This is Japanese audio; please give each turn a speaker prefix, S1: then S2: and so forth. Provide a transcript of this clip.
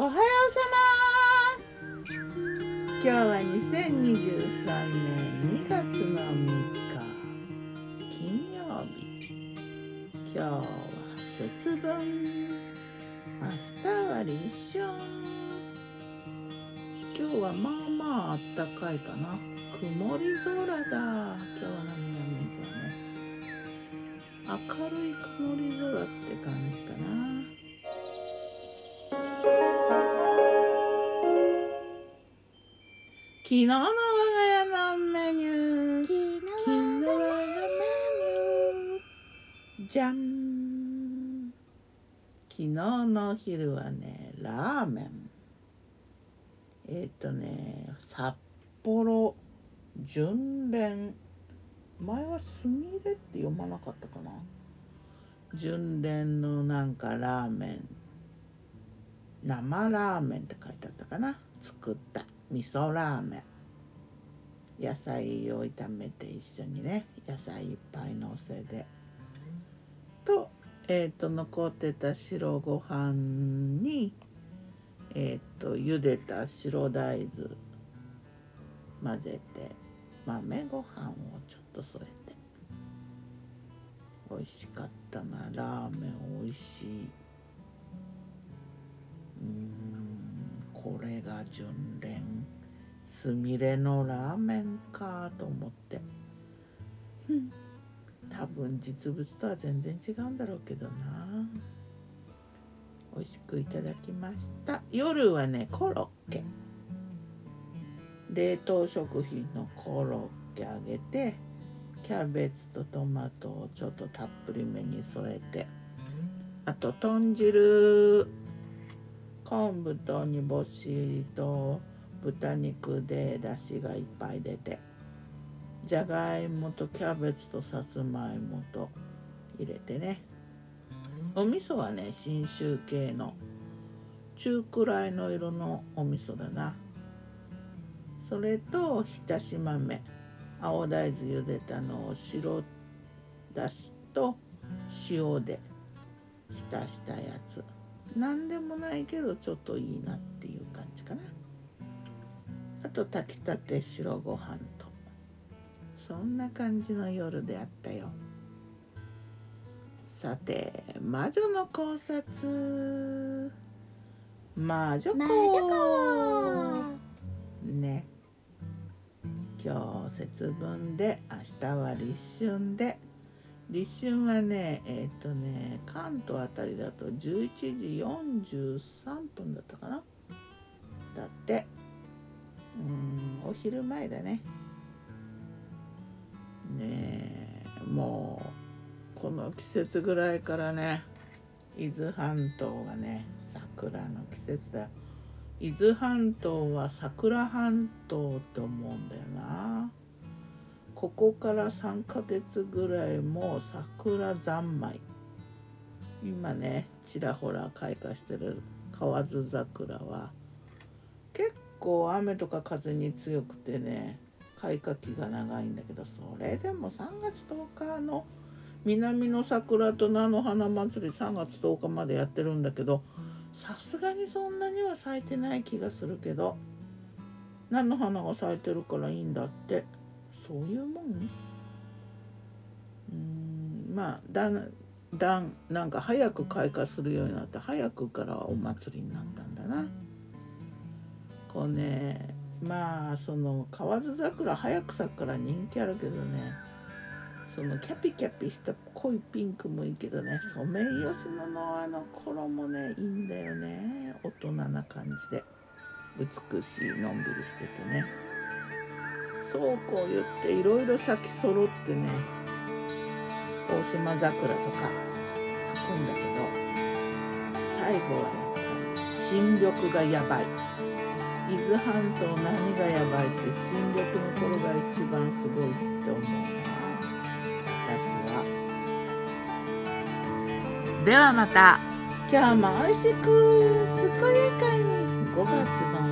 S1: おはようさま。今日は2023年2月の3日金曜日。今日は節分。明日は立春。今日はまあまああったかいかな。曇り空だ。今日の南はね。明るい曇昨日の我が家のメニュー。
S2: 昨
S1: 昨日の我がメニュー。じゃん昨日のお昼はねラーメン。えっ、とね札幌純連。前はすみれって読まなかったかな。純連のなんかラーメン。生ラーメンって書いてあったかな。作った味噌ラーメン。野菜を炒めて一緒にね。野菜いっぱいのせでとえっ、と残ってた白ご飯にえっ、と茹でた白大豆。混ぜて。豆ご飯をちょっと添えて。美味しかったな。ラーメン美味しい。が純連すみれのラーメンかと思って。多分実物とは全然違うんだろうけどな。美味しくいただきました。夜はねコロッケ。冷凍食品のコロッケあげてキャベツとトマトをちょっとたっぷりめに添えてあと豚汁昆布と煮干しと豚肉で出汁がいっぱい出てじゃがいもとキャベツとさつまいもと入れてね。お味噌はね信州系の中くらいの色のお味噌だな。それと浸し豆。青大豆茹でたのを白だしと塩で浸したやつ。何でもないけどちょっといいなっていう感じかな。あと炊きたて白ご飯と。そんな感じの夜であったよ。さて魔女の考察。魔女子ね。今日節分で明日は立春で立春はねえっ、とね関東あたりだと11時43分だったかな。だって。うんお昼前だね。ねえもうこの季節ぐらいからね伊豆半島がね桜の季節だ。伊豆半島は桜半島って思うんだよな。ここから3ヶ月ぐらいもう桜三昧。今ねちらほら開花してる河津桜は。結構雨とか風に強くてね開花期が長いんだけどそれでも3月10日の南の桜と菜の花祭り3月10日までやってるんだけどさすがにそんなには咲いてない気がするけど菜の花が咲いてるからいいんだって。そういうもん？うーんまあだんだんなんか早く開花するようになって早くからお祭りになったんだな。こうねまあその河津桜早く咲くから人気あるけどねそのキャピキャピした濃いピンクもいいけどねソメイヨシノのあの衣ねいいんだよね。大人な感じで。美しいのんびりしててねそうこう言っていろいろ咲き揃ってね大島桜とか咲くんだけど最後はやっぱり新緑がやばい。伊豆半島何がやばいって新緑の頃が一番すごいって思うな私は。ではまた。今日も美味しく健やかに。5月の